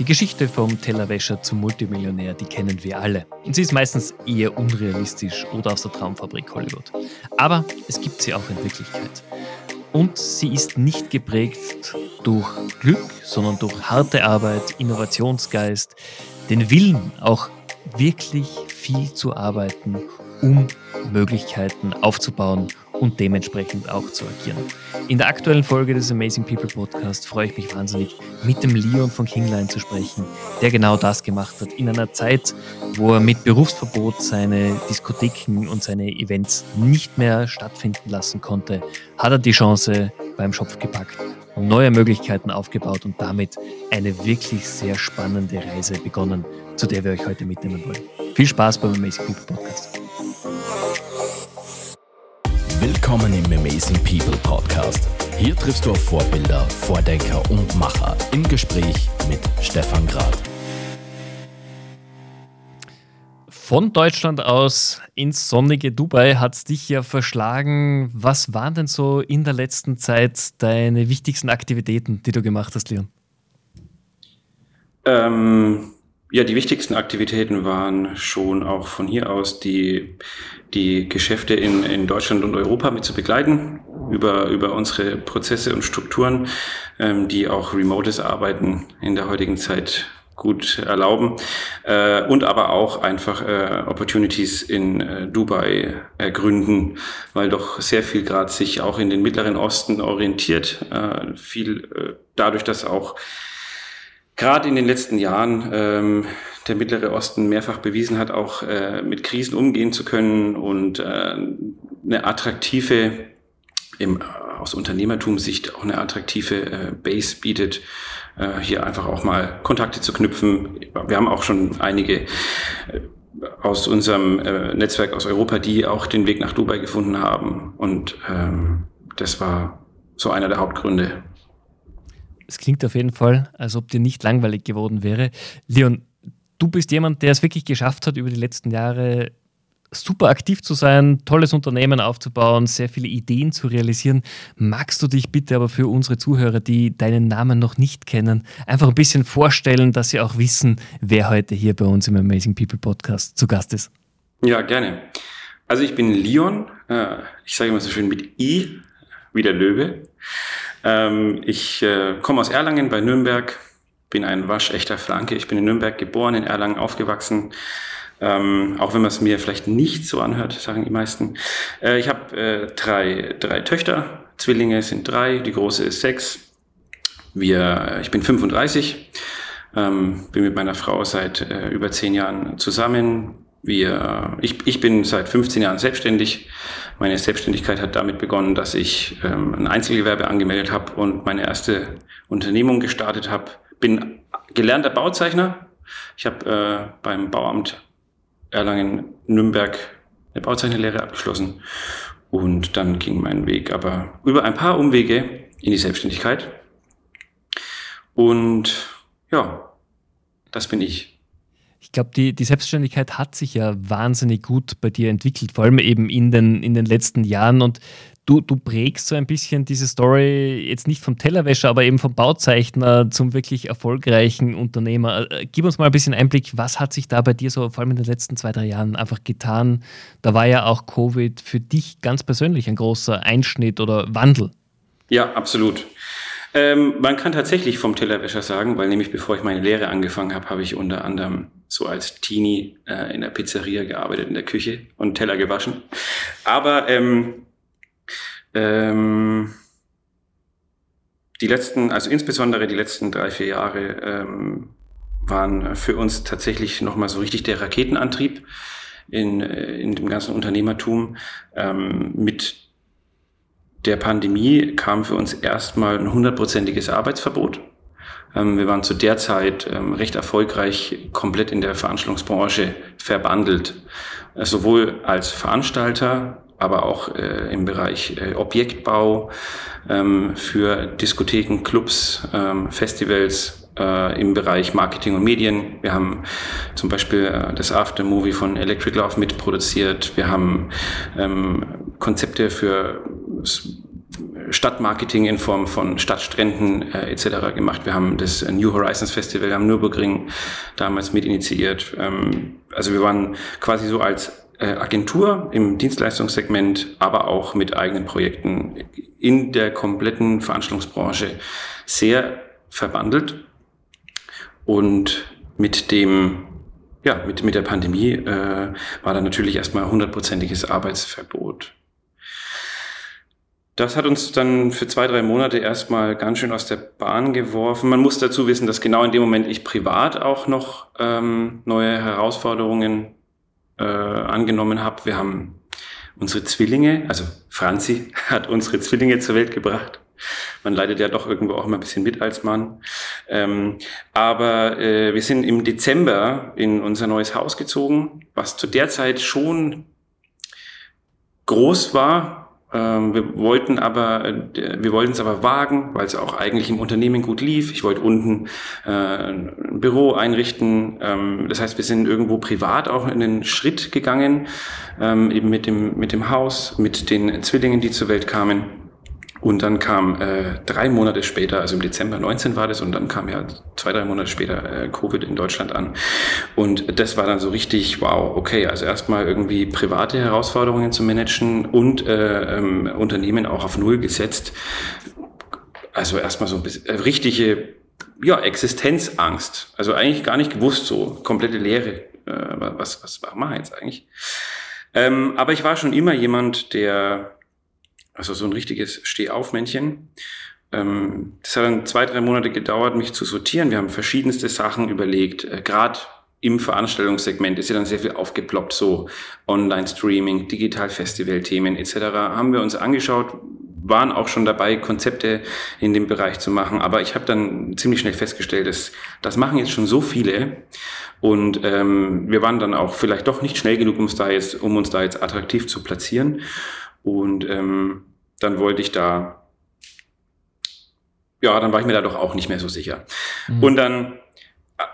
Die Geschichte vom Tellerwäscher zum Multimillionär, die kennen wir alle. Und sie ist meistens eher unrealistisch oder aus der Traumfabrik Hollywood. Aber es gibt sie auch in Wirklichkeit. Und sie ist nicht geprägt durch Glück, sondern durch harte Arbeit, Innovationsgeist, den Willen, auch wirklich viel zu arbeiten, um Möglichkeiten aufzubauen und dementsprechend auch zu agieren. In der aktuellen Folge des Amazing People Podcast freue ich mich wahnsinnig, mit dem Leon von Kingline zu sprechen, der genau das gemacht hat. In einer Zeit, wo er mit Berufsverbot seine Diskotheken und seine Events nicht mehr stattfinden lassen konnte, hat er die Chance beim Schopf gepackt, neue Möglichkeiten aufgebaut und damit eine wirklich sehr spannende Reise begonnen, zu der wir euch heute mitnehmen wollen. Viel Spaß beim Amazing People Podcast. Willkommen im Amazing People Podcast. Hier triffst du auf Vorbilder, Vordenker und Macher im Gespräch mit Stefan Grad. Von Deutschland aus ins sonnige Dubai hat es dich ja verschlagen. Was waren denn so in der letzten Zeit deine wichtigsten Aktivitäten, die du gemacht hast, Leon? Ähm, ja, die wichtigsten Aktivitäten waren schon auch von hier aus die, die Geschäfte in, in Deutschland und Europa mit zu begleiten, über, über unsere Prozesse und Strukturen, ähm, die auch remotes Arbeiten in der heutigen Zeit gut erlauben äh, und aber auch einfach äh, Opportunities in äh, Dubai ergründen, weil doch sehr viel gerade sich auch in den Mittleren Osten orientiert, äh, viel äh, dadurch, dass auch gerade in den letzten Jahren ähm, der Mittlere Osten mehrfach bewiesen hat, auch äh, mit Krisen umgehen zu können und äh, eine attraktive, im, aus Unternehmertumssicht auch eine attraktive äh, Base bietet, äh, hier einfach auch mal Kontakte zu knüpfen. Wir haben auch schon einige äh, aus unserem äh, Netzwerk aus Europa, die auch den Weg nach Dubai gefunden haben. Und ähm, das war so einer der Hauptgründe, es klingt auf jeden Fall, als ob dir nicht langweilig geworden wäre. Leon, du bist jemand, der es wirklich geschafft hat, über die letzten Jahre super aktiv zu sein, tolles Unternehmen aufzubauen, sehr viele Ideen zu realisieren. Magst du dich bitte aber für unsere Zuhörer, die deinen Namen noch nicht kennen, einfach ein bisschen vorstellen, dass sie auch wissen, wer heute hier bei uns im Amazing People Podcast zu Gast ist? Ja, gerne. Also ich bin Leon, äh, ich sage immer so schön mit I, wie der Löwe. Ähm, ich äh, komme aus Erlangen bei Nürnberg, bin ein waschechter Flanke. Ich bin in Nürnberg geboren, in Erlangen aufgewachsen. Ähm, auch wenn man es mir vielleicht nicht so anhört, sagen die meisten. Äh, ich habe äh, drei, drei Töchter, Zwillinge sind drei, die große ist sechs. Wir, ich bin 35, ähm, bin mit meiner Frau seit äh, über zehn Jahren zusammen. Wir, ich, ich bin seit 15 Jahren selbstständig. Meine Selbstständigkeit hat damit begonnen, dass ich ähm, ein Einzelgewerbe angemeldet habe und meine erste Unternehmung gestartet habe. Bin gelernter Bauzeichner. Ich habe äh, beim Bauamt Erlangen-Nürnberg eine Bauzeichnerlehre abgeschlossen. Und dann ging mein Weg aber über ein paar Umwege in die Selbstständigkeit. Und ja, das bin ich. Ich glaube, die, die Selbstständigkeit hat sich ja wahnsinnig gut bei dir entwickelt, vor allem eben in den, in den letzten Jahren. Und du, du prägst so ein bisschen diese Story jetzt nicht vom Tellerwäscher, aber eben vom Bauzeichner zum wirklich erfolgreichen Unternehmer. Äh, gib uns mal ein bisschen Einblick, was hat sich da bei dir so vor allem in den letzten zwei, drei Jahren einfach getan? Da war ja auch Covid für dich ganz persönlich ein großer Einschnitt oder Wandel. Ja, absolut. Ähm, man kann tatsächlich vom Tellerwäscher sagen, weil nämlich bevor ich meine Lehre angefangen habe, habe ich unter anderem so als Teenie äh, in der Pizzeria gearbeitet, in der Küche und Teller gewaschen. Aber ähm, ähm, die letzten, also insbesondere die letzten drei, vier Jahre ähm, waren für uns tatsächlich nochmal so richtig der Raketenantrieb in, äh, in dem ganzen Unternehmertum ähm, mit der Pandemie kam für uns erstmal ein hundertprozentiges Arbeitsverbot. Ähm, wir waren zu der Zeit ähm, recht erfolgreich komplett in der Veranstaltungsbranche verbandelt. Äh, sowohl als Veranstalter, aber auch äh, im Bereich äh, Objektbau ähm, für Diskotheken, Clubs, Festivals, im Bereich Marketing und Medien. Wir haben zum Beispiel das Aftermovie von Electric Love mitproduziert. Wir haben Konzepte für Stadtmarketing in Form von Stadtstränden äh, etc. gemacht. Wir haben das New Horizons Festival am Nürburgring damals mit initiiert. Ähm, also wir waren quasi so als äh, Agentur im Dienstleistungssegment, aber auch mit eigenen Projekten in der kompletten Veranstaltungsbranche sehr verbandelt. Und mit dem ja, mit, mit der Pandemie äh, war da natürlich erstmal hundertprozentiges Arbeitsverbot. Das hat uns dann für zwei, drei Monate erstmal ganz schön aus der Bahn geworfen. Man muss dazu wissen, dass genau in dem Moment ich privat auch noch ähm, neue Herausforderungen äh, angenommen habe. Wir haben unsere Zwillinge, also Franzi hat unsere Zwillinge zur Welt gebracht. Man leidet ja doch irgendwo auch mal ein bisschen mit als Mann. Ähm, aber äh, wir sind im Dezember in unser neues Haus gezogen, was zu der Zeit schon groß war, wir wollten aber, äh, wir wollten es aber wagen, weil es auch eigentlich im Unternehmen gut lief. Ich wollte unten äh, ein Büro einrichten. Ähm, das heißt, wir sind irgendwo privat auch in den Schritt gegangen, ähm, eben mit dem, mit dem Haus, mit den Zwillingen, die zur Welt kamen. Und dann kam äh, drei Monate später, also im Dezember 19 war das, und dann kam ja zwei, drei Monate später äh, Covid in Deutschland an. Und das war dann so richtig, wow, okay, also erstmal irgendwie private Herausforderungen zu managen und äh, ähm, Unternehmen auch auf Null gesetzt. Also erstmal so ein bisschen äh, richtige ja, Existenzangst. Also eigentlich gar nicht gewusst, so komplette Leere. Äh, was, was machen wir jetzt eigentlich? Ähm, aber ich war schon immer jemand, der also so ein richtiges Stehaufmännchen. Ähm, das hat dann zwei, drei Monate gedauert, mich zu sortieren. Wir haben verschiedenste Sachen überlegt. Äh, Gerade im Veranstaltungssegment ist ja dann sehr viel aufgeploppt, so Online-Streaming, Digital-Festival-Themen etc. haben wir uns angeschaut, waren auch schon dabei, Konzepte in dem Bereich zu machen. Aber ich habe dann ziemlich schnell festgestellt, dass das machen jetzt schon so viele. Und ähm, wir waren dann auch vielleicht doch nicht schnell genug, um uns da jetzt, um uns da jetzt attraktiv zu platzieren. Und ähm, dann wollte ich da, ja, dann war ich mir da doch auch nicht mehr so sicher. Mhm. Und dann äh,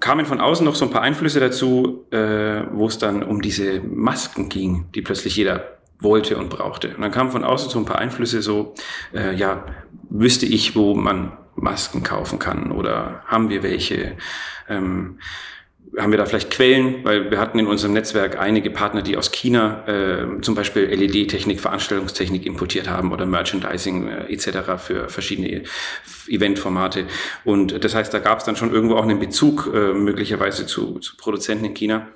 kamen von außen noch so ein paar Einflüsse dazu, äh, wo es dann um diese Masken ging, die plötzlich jeder wollte und brauchte. Und dann kamen von außen so ein paar Einflüsse, so, äh, ja, wüsste ich, wo man Masken kaufen kann oder haben wir welche? Ähm, haben wir da vielleicht Quellen, weil wir hatten in unserem Netzwerk einige Partner, die aus China äh, zum Beispiel LED-Technik, Veranstaltungstechnik importiert haben oder Merchandising äh, etc. für verschiedene Eventformate. Und das heißt, da gab es dann schon irgendwo auch einen Bezug äh, möglicherweise zu, zu Produzenten in China.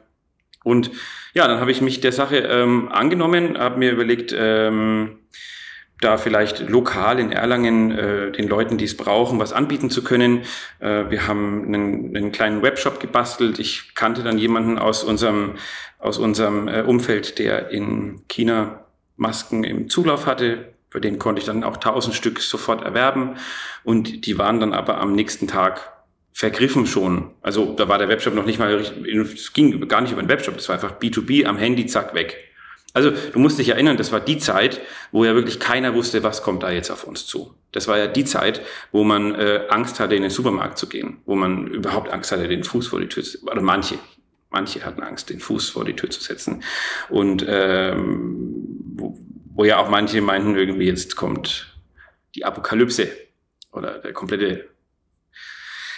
Und ja, dann habe ich mich der Sache ähm, angenommen, habe mir überlegt, ähm, da vielleicht lokal in Erlangen äh, den Leuten, die es brauchen, was anbieten zu können. Äh, wir haben einen, einen kleinen Webshop gebastelt. Ich kannte dann jemanden aus unserem, aus unserem äh, Umfeld, der in China Masken im Zulauf hatte. Für den konnte ich dann auch tausend Stück sofort erwerben. Und die waren dann aber am nächsten Tag vergriffen schon. Also da war der Webshop noch nicht mal, es ging gar nicht über den Webshop, das war einfach B2B am Handy, zack, weg. Also du musst dich erinnern, das war die Zeit, wo ja wirklich keiner wusste, was kommt da jetzt auf uns zu. Das war ja die Zeit, wo man äh, Angst hatte, in den Supermarkt zu gehen, wo man überhaupt Angst hatte, den Fuß vor die Tür zu, oder manche, manche hatten Angst, den Fuß vor die Tür zu setzen. Und ähm, wo, wo ja auch manche meinten, irgendwie jetzt kommt die Apokalypse oder der komplette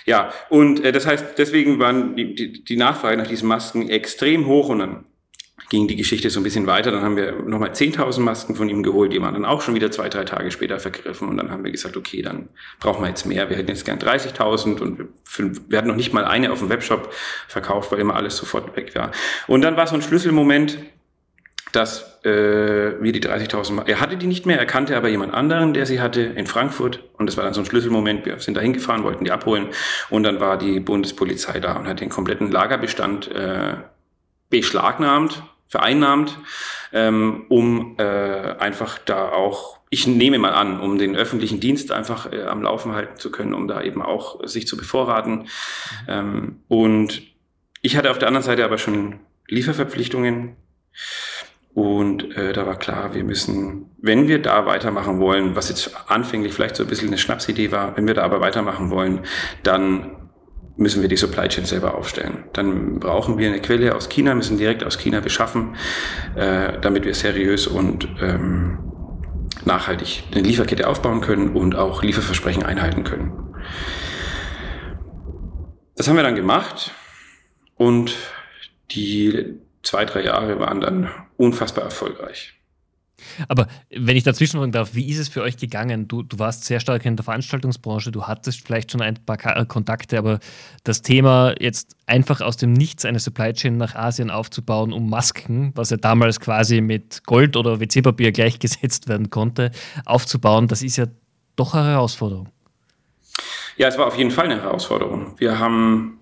ja, und äh, das heißt, deswegen waren die, die, die Nachfrage nach diesen Masken extrem hoch und dann ging die Geschichte so ein bisschen weiter. Dann haben wir nochmal 10.000 Masken von ihm geholt, die waren dann auch schon wieder zwei, drei Tage später vergriffen. Und dann haben wir gesagt, okay, dann brauchen wir jetzt mehr. Wir hätten jetzt gern 30.000 und wir, hatten noch nicht mal eine auf dem Webshop verkauft, weil immer alles sofort weg war. Und dann war so ein Schlüsselmoment, dass äh, wir die 30.000, er hatte die nicht mehr, er kannte aber jemand anderen, der sie hatte in Frankfurt und das war dann so ein Schlüsselmoment, wir sind da hingefahren, wollten die abholen und dann war die Bundespolizei da und hat den kompletten Lagerbestand äh, beschlagnahmt, vereinnahmt, ähm, um äh, einfach da auch, ich nehme mal an, um den öffentlichen Dienst einfach äh, am Laufen halten zu können, um da eben auch sich zu bevorraten. Ähm, und ich hatte auf der anderen Seite aber schon Lieferverpflichtungen. Und äh, da war klar, wir müssen, wenn wir da weitermachen wollen, was jetzt anfänglich vielleicht so ein bisschen eine Schnapsidee war, wenn wir da aber weitermachen wollen, dann müssen wir die Supply Chain selber aufstellen. Dann brauchen wir eine Quelle aus China, müssen direkt aus China beschaffen, äh, damit wir seriös und ähm, nachhaltig eine Lieferkette aufbauen können und auch Lieferversprechen einhalten können. Das haben wir dann gemacht und die zwei, drei Jahre waren dann unfassbar erfolgreich. Aber wenn ich dazwischen fragen darf, wie ist es für euch gegangen? Du, du warst sehr stark in der Veranstaltungsbranche, du hattest vielleicht schon ein paar Kontakte, aber das Thema jetzt einfach aus dem Nichts eine Supply Chain nach Asien aufzubauen, um Masken, was ja damals quasi mit Gold oder WC-Papier gleichgesetzt werden konnte, aufzubauen, das ist ja doch eine Herausforderung. Ja, es war auf jeden Fall eine Herausforderung. Wir haben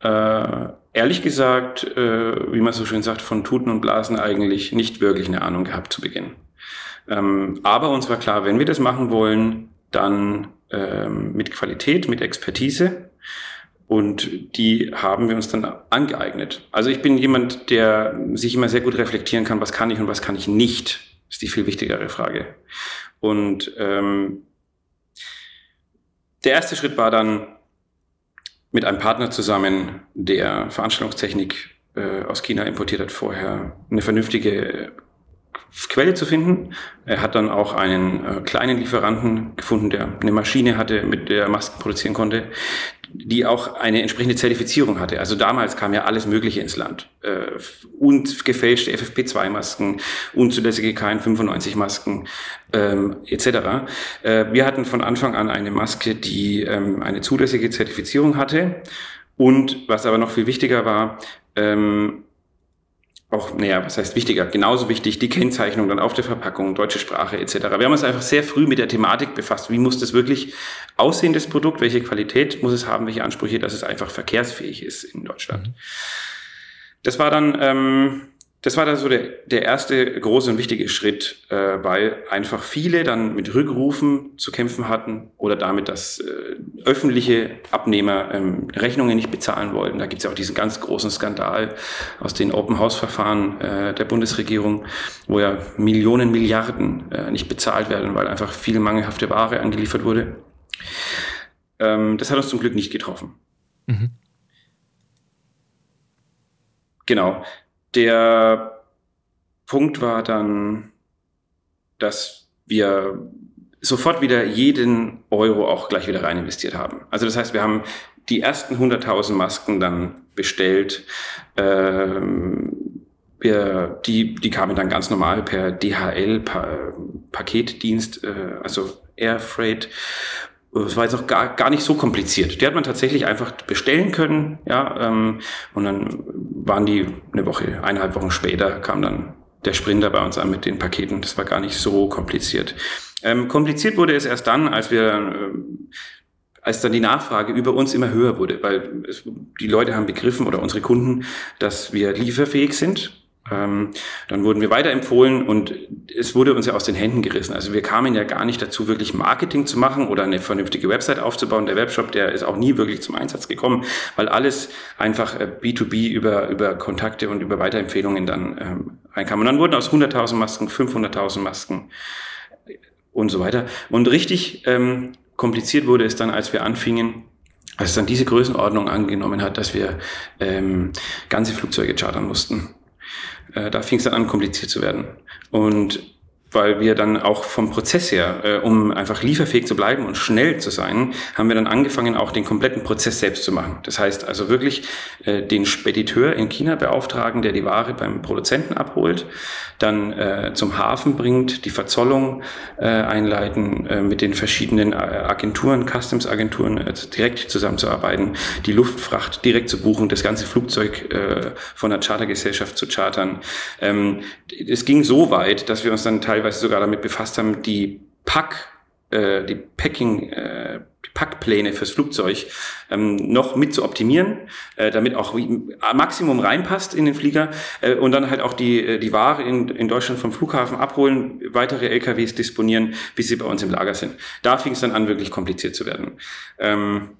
äh, ehrlich gesagt, äh, wie man so schön sagt, von Tuten und Blasen eigentlich nicht wirklich eine Ahnung gehabt zu Beginn. Ähm, aber uns war klar, wenn wir das machen wollen, dann ähm, mit Qualität, mit Expertise. Und die haben wir uns dann angeeignet. Also ich bin jemand, der sich immer sehr gut reflektieren kann, was kann ich und was kann ich nicht. Ist die viel wichtigere Frage. Und ähm, der erste Schritt war dann, mit einem Partner zusammen, der Veranstaltungstechnik äh, aus China importiert hat, vorher eine vernünftige Quelle zu finden. Er hat dann auch einen äh, kleinen Lieferanten gefunden, der eine Maschine hatte, mit der er Masken produzieren konnte, die auch eine entsprechende Zertifizierung hatte. Also damals kam ja alles Mögliche ins Land. Äh, und gefälschte FFP2-Masken, unzulässige KN95-Masken ähm, etc. Äh, wir hatten von Anfang an eine Maske, die ähm, eine zulässige Zertifizierung hatte. Und was aber noch viel wichtiger war, ähm, auch, naja, was heißt wichtiger, genauso wichtig, die Kennzeichnung dann auf der Verpackung, deutsche Sprache etc. Wir haben uns einfach sehr früh mit der Thematik befasst. Wie muss das wirklich aussehen, das Produkt? Welche Qualität muss es haben? Welche Ansprüche, dass es einfach verkehrsfähig ist in Deutschland? Mhm. Das war dann ähm, das war dann so der, der erste große und wichtige Schritt, äh, weil einfach viele dann mit Rückrufen zu kämpfen hatten oder damit, dass äh, öffentliche Abnehmer ähm, Rechnungen nicht bezahlen wollten. Da gibt es ja auch diesen ganz großen Skandal aus den Open-House-Verfahren äh, der Bundesregierung, wo ja Millionen, Milliarden äh, nicht bezahlt werden, weil einfach viel mangelhafte Ware angeliefert wurde. Ähm, das hat uns zum Glück nicht getroffen. Mhm. Genau. Der Punkt war dann, dass wir sofort wieder jeden Euro auch gleich wieder rein investiert haben. Also das heißt, wir haben die ersten 100.000 Masken dann bestellt. Ähm, wir, die, die kamen dann ganz normal per DHL, pa Paketdienst, äh, also Air Freight es war jetzt auch gar, gar nicht so kompliziert. Die hat man tatsächlich einfach bestellen können, ja, ähm, und dann waren die eine Woche, eineinhalb Wochen später kam dann der Sprinter bei uns an mit den Paketen. Das war gar nicht so kompliziert. Ähm, kompliziert wurde es erst dann, als wir äh, als dann die Nachfrage über uns immer höher wurde, weil es, die Leute haben begriffen oder unsere Kunden, dass wir lieferfähig sind ähm, dann wurden wir weiterempfohlen und es wurde uns ja aus den Händen gerissen. Also wir kamen ja gar nicht dazu, wirklich Marketing zu machen oder eine vernünftige Website aufzubauen. Der Webshop, der ist auch nie wirklich zum Einsatz gekommen, weil alles einfach B2B äh, über, über Kontakte und über Weiterempfehlungen dann ähm, reinkam. Und dann wurden aus 100.000 Masken 500.000 Masken und so weiter. Und richtig ähm, kompliziert wurde es dann, als wir anfingen, als dann diese Größenordnung angenommen hat, dass wir ähm, ganze Flugzeuge chartern mussten äh, da fing es dann an, kompliziert zu werden. Und weil wir dann auch vom Prozess her, äh, um einfach lieferfähig zu bleiben und schnell zu sein, haben wir dann angefangen, auch den kompletten Prozess selbst zu machen. Das heißt also wirklich äh, den Spediteur in China beauftragen, der die Ware beim Produzenten abholt, dann äh, zum Hafen bringt, die Verzollung äh, einleiten, äh, mit den verschiedenen äh, Agenturen, Customs-Agenturen äh, direkt zusammenzuarbeiten, die Luftfracht direkt zu buchen, das ganze Flugzeug äh, von der Chartergesellschaft zu chartern. Ähm, es ging so weit, dass wir uns dann teilweise teilweise sogar damit befasst haben, die Pack, äh, die Packing, äh, die Packpläne fürs Flugzeug ähm, noch mit zu optimieren, äh, damit auch Maximum reinpasst in den Flieger äh, und dann halt auch die, äh, die Ware in, in Deutschland vom Flughafen abholen, weitere LKWs disponieren, bis sie bei uns im Lager sind. Da fing es dann an, wirklich kompliziert zu werden. Ähm,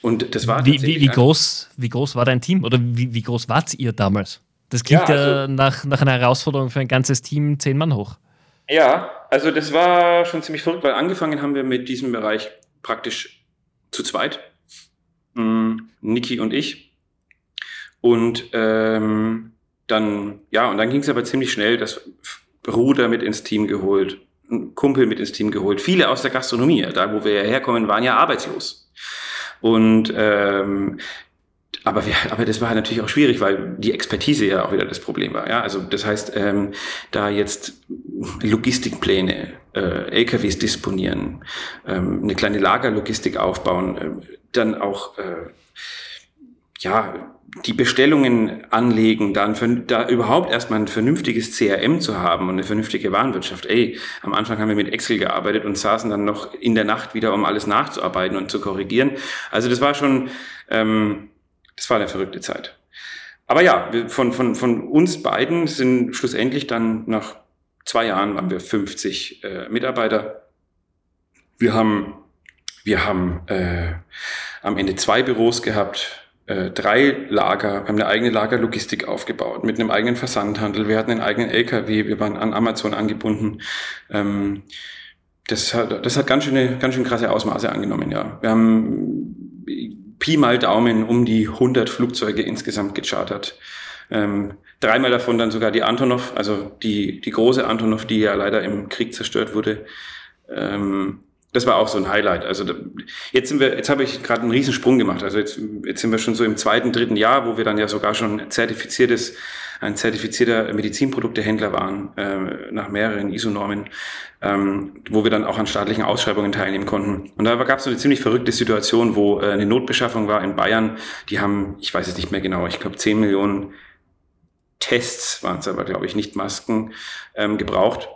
und das war wie, wie, wie groß, wie groß war dein Team oder wie, wie groß wart ihr damals? Das klingt ja, also, ja nach, nach einer Herausforderung für ein ganzes Team, zehn Mann hoch. Ja, also das war schon ziemlich verrückt, weil angefangen haben wir mit diesem Bereich praktisch zu zweit. Mhm, Niki und ich. Und ähm, dann, ja, und dann ging es aber ziemlich schnell, das Bruder mit ins Team geholt, einen Kumpel mit ins Team geholt. Viele aus der Gastronomie, da wo wir herkommen, waren ja arbeitslos. Und ähm, aber, wir, aber das war natürlich auch schwierig, weil die Expertise ja auch wieder das Problem war. Ja, also das heißt, ähm, da jetzt Logistikpläne, äh, LKWs disponieren, ähm, eine kleine Lagerlogistik aufbauen, äh, dann auch äh, ja die Bestellungen anlegen, dann da überhaupt erstmal ein vernünftiges CRM zu haben und eine vernünftige Warenwirtschaft. Ey, am Anfang haben wir mit Excel gearbeitet und saßen dann noch in der Nacht wieder, um alles nachzuarbeiten und zu korrigieren. Also das war schon ähm, das war eine verrückte Zeit. Aber ja, von, von, von uns beiden sind schlussendlich dann nach zwei Jahren waren wir 50 äh, Mitarbeiter. Wir haben, wir haben äh, am Ende zwei Büros gehabt, äh, drei Lager, wir haben eine eigene Lagerlogistik aufgebaut mit einem eigenen Versandhandel. Wir hatten einen eigenen LKW, wir waren an Amazon angebunden. Ähm, das hat, das hat ganz schöne, ganz schön krasse Ausmaße angenommen, ja. Wir haben Pi mal Daumen um die 100 Flugzeuge insgesamt gechartert. Ähm, dreimal davon dann sogar die Antonov, also die, die große Antonov, die ja leider im Krieg zerstört wurde. Ähm, das war auch so ein Highlight. Also jetzt sind wir, jetzt habe ich gerade einen Riesensprung gemacht. Also jetzt, jetzt sind wir schon so im zweiten, dritten Jahr, wo wir dann ja sogar schon zertifiziertes, ein zertifizierter Medizinproduktehändler waren, äh, nach mehreren ISO-Normen ähm, wo wir dann auch an staatlichen Ausschreibungen teilnehmen konnten. Und da gab es so eine ziemlich verrückte Situation, wo äh, eine Notbeschaffung war in Bayern. Die haben, ich weiß es nicht mehr genau, ich glaube 10 Millionen Tests waren es aber, glaube ich, nicht Masken ähm, gebraucht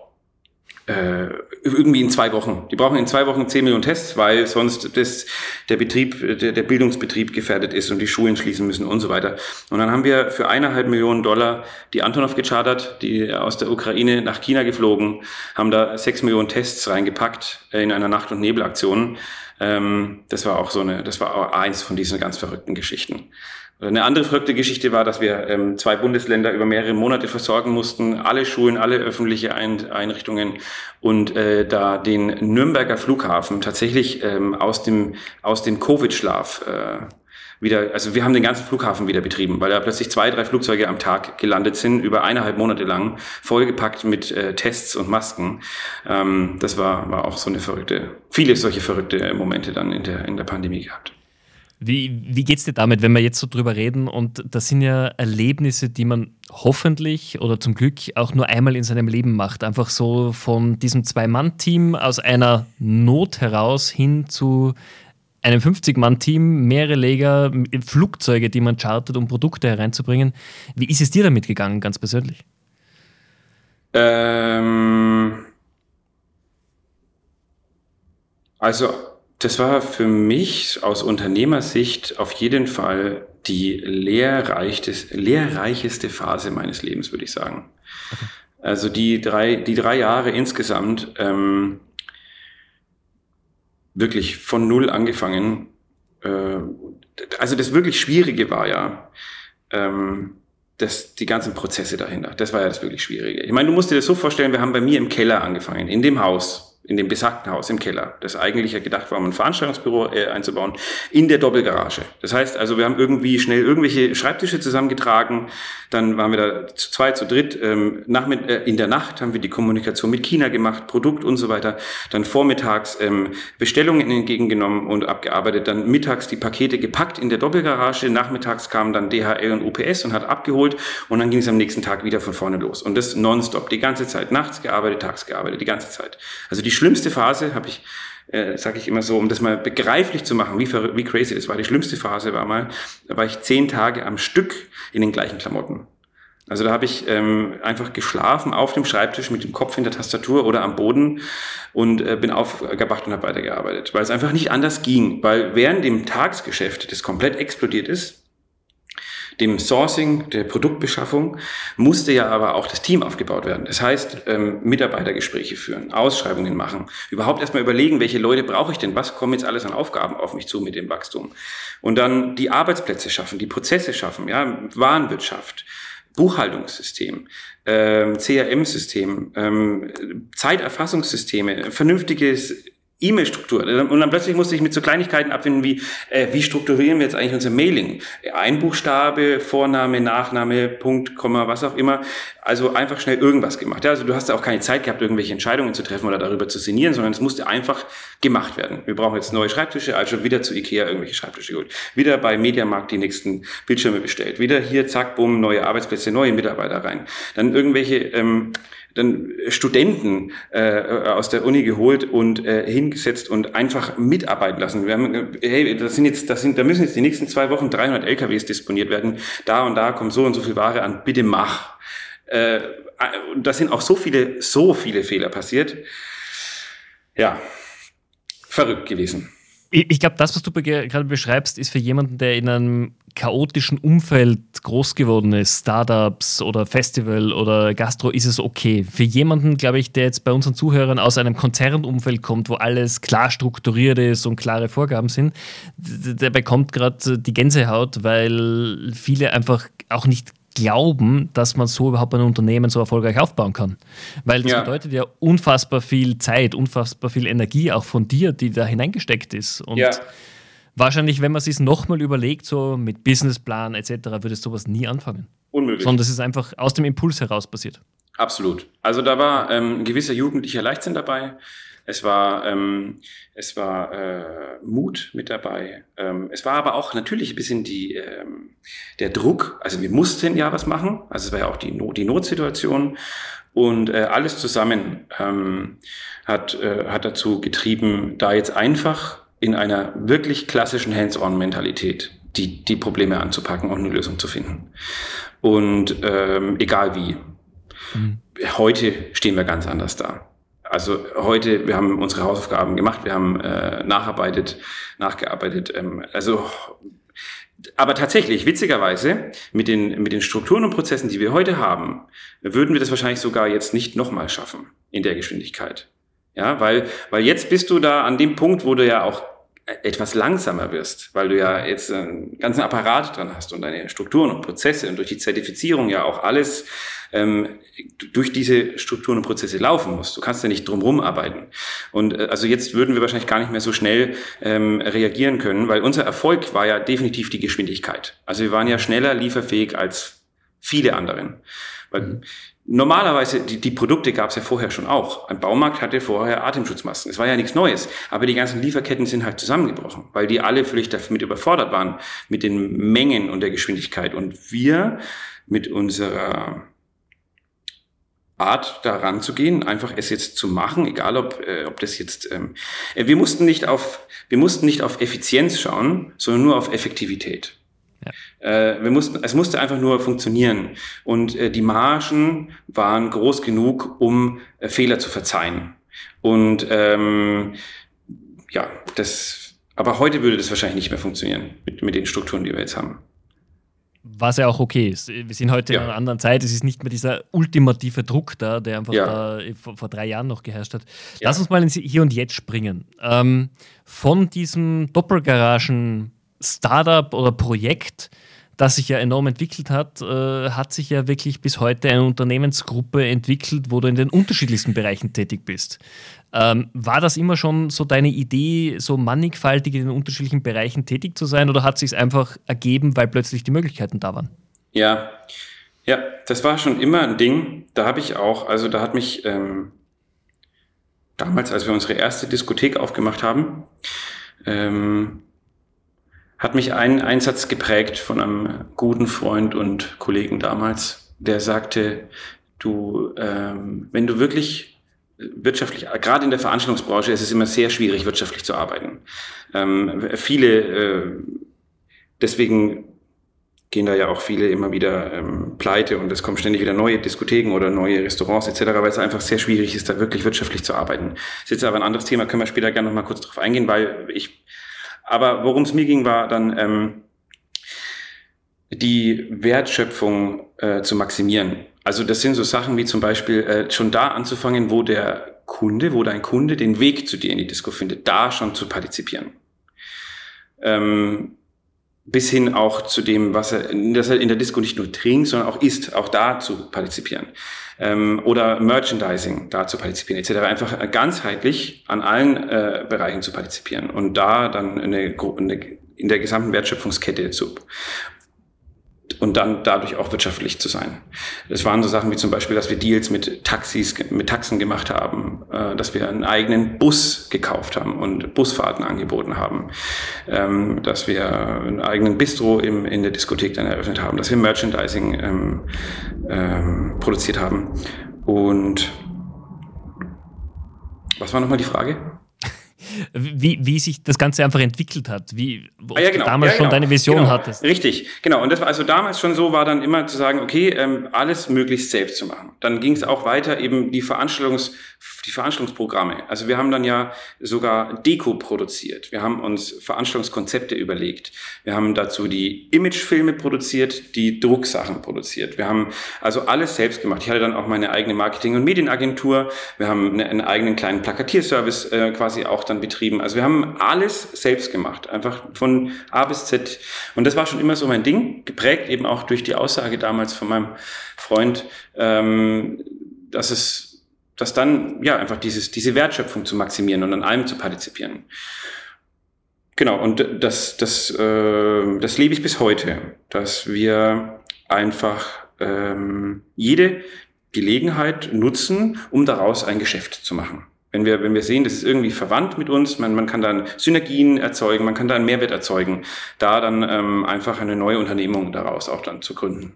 äh, irgendwie in zwei Wochen. Die brauchen in zwei Wochen zehn Millionen Tests, weil sonst das, der Betrieb, der, der Bildungsbetrieb gefährdet ist und die Schulen schließen müssen und so weiter. Und dann haben wir für eineinhalb Millionen Dollar die Antonov gechartert, die aus der Ukraine nach China geflogen, haben da sechs Millionen Tests reingepackt in einer Nacht- und Nebelaktion. Ähm, das war auch so eine, das war auch eins von diesen ganz verrückten Geschichten. Eine andere verrückte Geschichte war, dass wir ähm, zwei Bundesländer über mehrere Monate versorgen mussten, alle Schulen, alle öffentliche Ein Einrichtungen und äh, da den Nürnberger Flughafen tatsächlich ähm, aus dem aus dem Covid-Schlaf äh, wieder, also wir haben den ganzen Flughafen wieder betrieben, weil da plötzlich zwei, drei Flugzeuge am Tag gelandet sind, über eineinhalb Monate lang, vollgepackt mit äh, Tests und Masken. Ähm, das war, war auch so eine verrückte, viele solche verrückte Momente dann in der, in der Pandemie gehabt. Wie, wie geht es dir damit, wenn wir jetzt so drüber reden? Und das sind ja Erlebnisse, die man hoffentlich oder zum Glück auch nur einmal in seinem Leben macht. Einfach so von diesem Zwei-Mann-Team aus einer Not heraus hin zu einem 50-Mann-Team, mehrere Lager, Flugzeuge, die man chartert, um Produkte hereinzubringen. Wie ist es dir damit gegangen, ganz persönlich? Ähm also das war für mich aus Unternehmersicht auf jeden Fall die lehrreichste, lehrreicheste Phase meines Lebens, würde ich sagen. Okay. Also die drei, die drei Jahre insgesamt ähm, wirklich von null angefangen. Äh, also das wirklich Schwierige war ja, ähm, das, die ganzen Prozesse dahinter. Das war ja das wirklich Schwierige. Ich meine, du musst dir das so vorstellen, wir haben bei mir im Keller angefangen, in dem Haus in dem besagten Haus im Keller, das eigentlich ja gedacht war, um ein Veranstaltungsbüro äh, einzubauen, in der Doppelgarage. Das heißt also, wir haben irgendwie schnell irgendwelche Schreibtische zusammengetragen, dann waren wir da zu zweit, zu dritt. Ähm, nach, äh, in der Nacht haben wir die Kommunikation mit China gemacht, Produkt und so weiter. Dann vormittags ähm, Bestellungen entgegengenommen und abgearbeitet. Dann mittags die Pakete gepackt in der Doppelgarage. Nachmittags kamen dann DHL und UPS und hat abgeholt. Und dann ging es am nächsten Tag wieder von vorne los. Und das nonstop, die ganze Zeit. Nachts gearbeitet, tags gearbeitet, die ganze Zeit. Also die schlimmste Phase habe ich äh, sage ich immer so, um das mal begreiflich zu machen, wie, wie crazy das war. Die schlimmste Phase war mal, da war ich zehn Tage am Stück in den gleichen Klamotten. Also da habe ich ähm, einfach geschlafen auf dem Schreibtisch mit dem Kopf in der Tastatur oder am Boden und äh, bin aufgewacht und habe weitergearbeitet, weil es einfach nicht anders ging, weil während dem Tagsgeschäft das komplett explodiert ist, dem Sourcing, der Produktbeschaffung, musste ja aber auch das Team aufgebaut werden. Das heißt, ähm, Mitarbeitergespräche führen, Ausschreibungen machen, überhaupt erstmal überlegen, welche Leute brauche ich denn, was kommen jetzt alles an Aufgaben auf mich zu mit dem Wachstum. Und dann die Arbeitsplätze schaffen, die Prozesse schaffen, ja, Warenwirtschaft, Buchhaltungssystem, ähm, CRM-System, ähm, Zeiterfassungssysteme, vernünftiges E-Mail-Struktur. Und dann plötzlich musste ich mit so Kleinigkeiten abfinden wie, äh, wie strukturieren wir jetzt eigentlich unser Mailing? Ein Buchstabe, Vorname, Nachname, Punkt, Komma, was auch immer. Also einfach schnell irgendwas gemacht. Ja, also du hast ja auch keine Zeit gehabt, irgendwelche Entscheidungen zu treffen oder darüber zu sinnieren, sondern es musste einfach gemacht werden. Wir brauchen jetzt neue Schreibtische, also wieder zu Ikea irgendwelche Schreibtische geholt. Wieder bei Mediamarkt die nächsten Bildschirme bestellt. Wieder hier, zack, bumm, neue Arbeitsplätze, neue Mitarbeiter rein. Dann irgendwelche ähm, dann Studenten äh, aus der Uni geholt und äh, hingesetzt und einfach mitarbeiten lassen. Wir haben, hey, das sind jetzt, das sind, da müssen jetzt die nächsten zwei Wochen 300 LKWs disponiert werden. Da und da kommt so und so viel Ware an. Bitte mach. Äh, da sind auch so viele, so viele Fehler passiert. Ja, verrückt gewesen. Ich, ich glaube, das, was du gerade beschreibst, ist für jemanden, der in einem chaotischen Umfeld groß geworden ist, Startups oder Festival oder Gastro, ist es okay. Für jemanden, glaube ich, der jetzt bei unseren Zuhörern aus einem Konzernumfeld kommt, wo alles klar strukturiert ist und klare Vorgaben sind, der bekommt gerade die Gänsehaut, weil viele einfach auch nicht glauben, dass man so überhaupt ein Unternehmen so erfolgreich aufbauen kann. Weil das ja. bedeutet ja unfassbar viel Zeit, unfassbar viel Energie auch von dir, die da hineingesteckt ist. Und ja. Wahrscheinlich, wenn man sich nochmal überlegt, so mit Businessplan etc., würde sowas nie anfangen. Unmöglich. Sondern das ist einfach aus dem Impuls heraus passiert. Absolut. Also da war ähm, ein gewisser jugendlicher Leichtsinn dabei. Es war, ähm, es war äh, Mut mit dabei. Ähm, es war aber auch natürlich ein bisschen die, ähm, der Druck. Also wir mussten ja was machen. Also es war ja auch die, Not, die Notsituation. Und äh, alles zusammen ähm, hat, äh, hat dazu getrieben, da jetzt einfach in einer wirklich klassischen Hands-on-Mentalität die, die Probleme anzupacken und eine Lösung zu finden. Und ähm, egal wie. Mhm. Heute stehen wir ganz anders da. Also heute, wir haben unsere Hausaufgaben gemacht, wir haben äh, nacharbeitet, nachgearbeitet. Ähm, also, aber tatsächlich, witzigerweise, mit den, mit den Strukturen und Prozessen, die wir heute haben, würden wir das wahrscheinlich sogar jetzt nicht nochmal schaffen in der Geschwindigkeit. Ja, weil, weil jetzt bist du da an dem Punkt, wo du ja auch etwas langsamer wirst, weil du ja jetzt einen ganzen Apparat dran hast und deine Strukturen und Prozesse und durch die Zertifizierung ja auch alles ähm, durch diese Strukturen und Prozesse laufen muss. Du kannst ja nicht drumherum arbeiten. Und äh, also jetzt würden wir wahrscheinlich gar nicht mehr so schnell ähm, reagieren können, weil unser Erfolg war ja definitiv die Geschwindigkeit. Also wir waren ja schneller lieferfähig als viele anderen. Weil mhm. Normalerweise, die, die Produkte gab es ja vorher schon auch. Ein Baumarkt hatte vorher Atemschutzmasken. Es war ja nichts Neues. Aber die ganzen Lieferketten sind halt zusammengebrochen, weil die alle völlig damit überfordert waren mit den Mengen und der Geschwindigkeit. Und wir mit unserer Art daran zu gehen, einfach es jetzt zu machen, egal ob, äh, ob das jetzt, ähm, äh, wir mussten nicht auf, wir mussten nicht auf Effizienz schauen, sondern nur auf Effektivität. Äh, wir mussten, es musste einfach nur funktionieren und äh, die Margen waren groß genug, um äh, Fehler zu verzeihen. Und ähm, ja, das, aber heute würde das wahrscheinlich nicht mehr funktionieren mit, mit den Strukturen, die wir jetzt haben. Was ja auch okay ist. Wir sind heute ja. in einer anderen Zeit. Es ist nicht mehr dieser ultimative Druck da, der einfach ja. da vor, vor, drei Jahren noch geherrscht hat. Ja. Lass uns mal ins Hier und Jetzt springen. Ähm, von diesem Doppelgaragen-Startup oder Projekt, das sich ja enorm entwickelt hat, äh, hat sich ja wirklich bis heute eine Unternehmensgruppe entwickelt, wo du in den unterschiedlichsten Bereichen tätig bist. Ähm, war das immer schon so deine Idee, so mannigfaltig in den unterschiedlichen Bereichen tätig zu sein oder hat sich einfach ergeben, weil plötzlich die Möglichkeiten da waren? Ja, ja, das war schon immer ein Ding. Da habe ich auch, also da hat mich ähm, damals, als wir unsere erste Diskothek aufgemacht haben, ähm, hat mich ein Einsatz geprägt von einem guten Freund und Kollegen damals, der sagte, du, ähm, wenn du wirklich wirtschaftlich, gerade in der Veranstaltungsbranche ist es immer sehr schwierig, wirtschaftlich zu arbeiten. Ähm, viele, äh, deswegen gehen da ja auch viele immer wieder ähm, pleite und es kommen ständig wieder neue Diskotheken oder neue Restaurants etc., weil es einfach sehr schwierig ist, da wirklich wirtschaftlich zu arbeiten. Das ist jetzt aber ein anderes Thema, können wir später gerne noch mal kurz drauf eingehen, weil ich, aber worum es mir ging, war dann ähm, die Wertschöpfung äh, zu maximieren. Also das sind so Sachen wie zum Beispiel äh, schon da anzufangen, wo der Kunde, wo dein Kunde den Weg zu dir in die Disco findet, da schon zu partizipieren. Ähm, bis hin auch zu dem, was er, dass er in der Disco nicht nur trinkt, sondern auch isst, auch da zu partizipieren. Ähm, oder Merchandising, da zu partizipieren, etc. Einfach ganzheitlich an allen äh, Bereichen zu partizipieren und da dann eine, eine in der gesamten Wertschöpfungskette zu und dann dadurch auch wirtschaftlich zu sein. Das waren so Sachen wie zum Beispiel, dass wir Deals mit Taxis, mit Taxen gemacht haben, äh, dass wir einen eigenen Bus gekauft haben und Busfahrten angeboten haben, ähm, dass wir einen eigenen Bistro im, in der Diskothek dann eröffnet haben, dass wir Merchandising ähm, ähm, produziert haben. Und was war nochmal die Frage? Wie, wie sich das Ganze einfach entwickelt hat, wie ah, ja, genau. du damals ja, genau. schon deine Vision genau. hattest. Richtig, genau. Und das war also damals schon so, war dann immer zu sagen, okay, ähm, alles möglichst selbst zu machen. Dann ging es auch weiter, eben die Veranstaltungs die Veranstaltungsprogramme. Also wir haben dann ja sogar Deko produziert. Wir haben uns Veranstaltungskonzepte überlegt. Wir haben dazu die Imagefilme produziert, die Drucksachen produziert. Wir haben also alles selbst gemacht. Ich hatte dann auch meine eigene Marketing- und Medienagentur. Wir haben eine, einen eigenen kleinen Plakatierservice äh, quasi auch dann betrieben. Also wir haben alles selbst gemacht. Einfach von A bis Z. Und das war schon immer so mein Ding, geprägt eben auch durch die Aussage damals von meinem Freund, ähm, dass es dass dann ja einfach dieses, diese Wertschöpfung zu maximieren und an allem zu partizipieren. Genau, und das, das, äh, das lebe ich bis heute, dass wir einfach ähm, jede Gelegenheit nutzen, um daraus ein Geschäft zu machen. Wenn wir, wenn wir sehen, das ist irgendwie verwandt mit uns, man, man kann dann Synergien erzeugen, man kann da einen Mehrwert erzeugen, da dann ähm, einfach eine neue Unternehmung daraus auch dann zu gründen.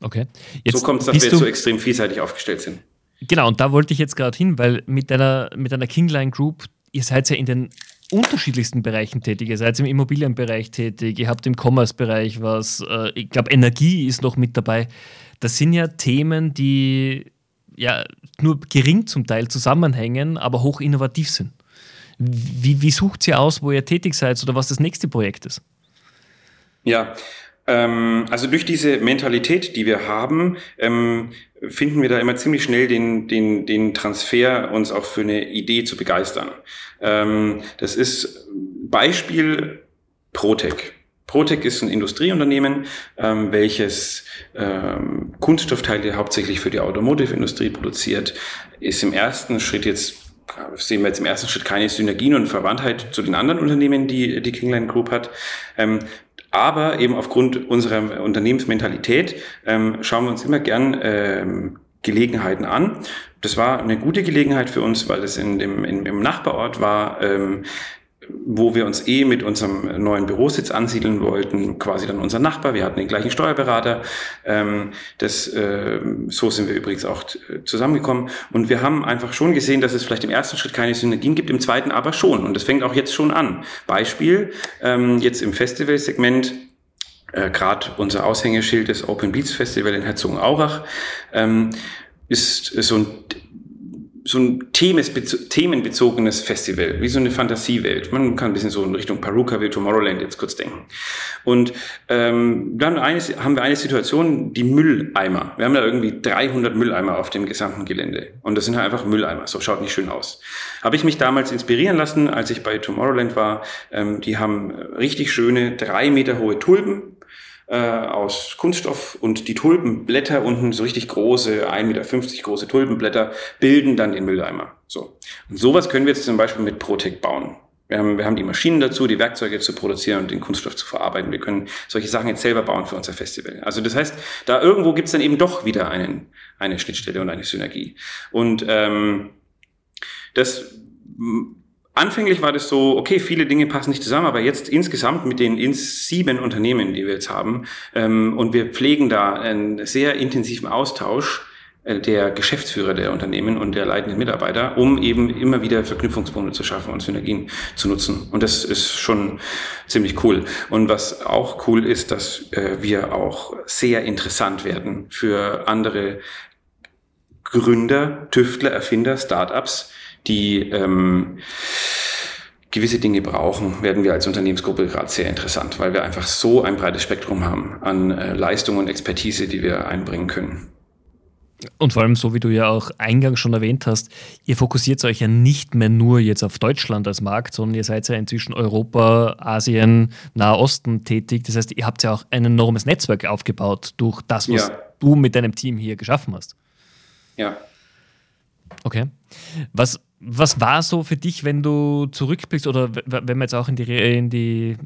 Okay. Jetzt so kommt es, dass wir jetzt so extrem vielseitig aufgestellt sind. Genau, und da wollte ich jetzt gerade hin, weil mit deiner, mit deiner Kingline Group, ihr seid ja in den unterschiedlichsten Bereichen tätig. Ihr seid im Immobilienbereich tätig, ihr habt im Commerce-Bereich was, äh, ich glaube, Energie ist noch mit dabei. Das sind ja Themen, die ja nur gering zum Teil zusammenhängen, aber hoch innovativ sind. Wie, wie sucht ihr aus, wo ihr tätig seid oder was das nächste Projekt ist? Ja, ähm, also durch diese Mentalität, die wir haben, ähm, finden wir da immer ziemlich schnell den, den, den Transfer, uns auch für eine Idee zu begeistern. Ähm, das ist Beispiel Protec. Protec ist ein Industrieunternehmen, ähm, welches ähm, Kunststoffteile hauptsächlich für die Automotive-Industrie produziert, ist im ersten Schritt jetzt sehen wir jetzt im ersten Schritt keine Synergien und Verwandtheit zu den anderen Unternehmen, die die Kingline Group hat. Ähm, aber eben aufgrund unserer Unternehmensmentalität ähm, schauen wir uns immer gern ähm, Gelegenheiten an. Das war eine gute Gelegenheit für uns, weil es in dem, in, im Nachbarort war, ähm, wo wir uns eh mit unserem neuen Bürositz ansiedeln wollten, quasi dann unser Nachbar. Wir hatten den gleichen Steuerberater. Ähm, das, äh, so sind wir übrigens auch zusammengekommen. Und wir haben einfach schon gesehen, dass es vielleicht im ersten Schritt keine Synergien gibt, im zweiten aber schon. Und das fängt auch jetzt schon an. Beispiel, ähm, jetzt im Festivalsegment, äh, gerade unser Aushängeschild des Open Beats Festival in Herzogenaurach, ähm, ist so ein so ein themenbezogenes Festival, wie so eine Fantasiewelt. Man kann ein bisschen so in Richtung Paruka will Tomorrowland jetzt kurz denken. Und ähm, dann eine, haben wir eine Situation, die Mülleimer. Wir haben da irgendwie 300 Mülleimer auf dem gesamten Gelände. Und das sind halt einfach Mülleimer. So schaut nicht schön aus. Habe ich mich damals inspirieren lassen, als ich bei Tomorrowland war. Ähm, die haben richtig schöne, drei Meter hohe Tulpen aus Kunststoff und die Tulpenblätter unten, so richtig große, 1,50 Meter große Tulpenblätter, bilden dann den Mülleimer. So. Und sowas können wir jetzt zum Beispiel mit Protec bauen. Wir haben, wir haben die Maschinen dazu, die Werkzeuge zu produzieren und den Kunststoff zu verarbeiten. Wir können solche Sachen jetzt selber bauen für unser Festival. Also das heißt, da irgendwo gibt's dann eben doch wieder einen, eine Schnittstelle und eine Synergie. Und ähm, das Anfänglich war das so, okay, viele Dinge passen nicht zusammen, aber jetzt insgesamt mit den ins sieben Unternehmen, die wir jetzt haben, ähm, und wir pflegen da einen sehr intensiven Austausch äh, der Geschäftsführer der Unternehmen und der leitenden Mitarbeiter, um eben immer wieder Verknüpfungspunkte zu schaffen und Synergien zu nutzen. Und das ist schon ziemlich cool. Und was auch cool ist, dass äh, wir auch sehr interessant werden für andere Gründer, Tüftler, Erfinder, Startups, die ähm, gewisse Dinge brauchen, werden wir als Unternehmensgruppe gerade sehr interessant, weil wir einfach so ein breites Spektrum haben an äh, Leistung und Expertise, die wir einbringen können. Und vor allem, so wie du ja auch eingangs schon erwähnt hast, ihr fokussiert euch ja nicht mehr nur jetzt auf Deutschland als Markt, sondern ihr seid ja inzwischen Europa, Asien, Nahosten tätig. Das heißt, ihr habt ja auch ein enormes Netzwerk aufgebaut durch das, was ja. du mit deinem Team hier geschaffen hast. Ja. Okay. Was, was war so für dich, wenn du zurückblickst oder wenn wir jetzt auch in die, in die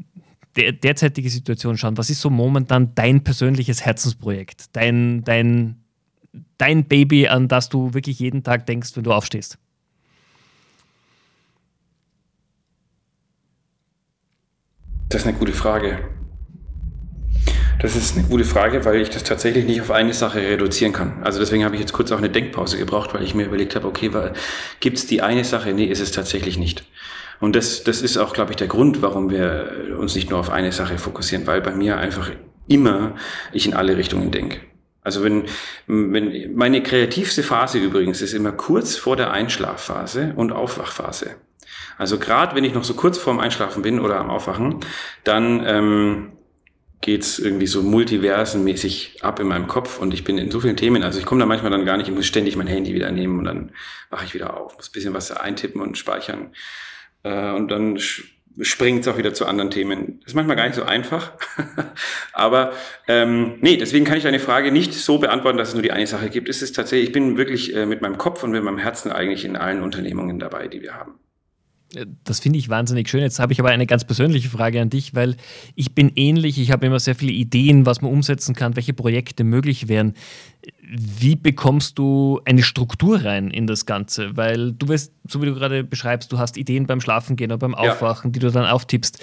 derzeitige Situation schauen, was ist so momentan dein persönliches Herzensprojekt? Dein, dein dein Baby, an das du wirklich jeden Tag denkst, wenn du aufstehst? Das ist eine gute Frage. Das ist eine gute Frage, weil ich das tatsächlich nicht auf eine Sache reduzieren kann. Also deswegen habe ich jetzt kurz auch eine Denkpause gebraucht, weil ich mir überlegt habe, okay, gibt es die eine Sache? Nee, ist es tatsächlich nicht. Und das, das ist auch, glaube ich, der Grund, warum wir uns nicht nur auf eine Sache fokussieren, weil bei mir einfach immer ich in alle Richtungen denke. Also wenn, wenn meine kreativste Phase übrigens ist immer kurz vor der Einschlafphase und Aufwachphase. Also gerade wenn ich noch so kurz vorm Einschlafen bin oder am Aufwachen, dann ähm, geht's irgendwie so multiversenmäßig ab in meinem Kopf und ich bin in so vielen Themen, also ich komme da manchmal dann gar nicht, ich muss ständig mein Handy wieder nehmen und dann wache ich wieder auf, muss ein bisschen was eintippen und speichern. Äh, und dann springt es auch wieder zu anderen Themen. Das ist manchmal gar nicht so einfach. Aber ähm, nee, deswegen kann ich deine Frage nicht so beantworten, dass es nur die eine Sache gibt. Es ist tatsächlich, ich bin wirklich äh, mit meinem Kopf und mit meinem Herzen eigentlich in allen Unternehmungen dabei, die wir haben. Das finde ich wahnsinnig schön. Jetzt habe ich aber eine ganz persönliche Frage an dich, weil ich bin ähnlich. Ich habe immer sehr viele Ideen, was man umsetzen kann, welche Projekte möglich wären. Wie bekommst du eine Struktur rein in das Ganze? Weil du wirst, so wie du gerade beschreibst, du hast Ideen beim Schlafengehen oder beim Aufwachen, ja. die du dann auftippst.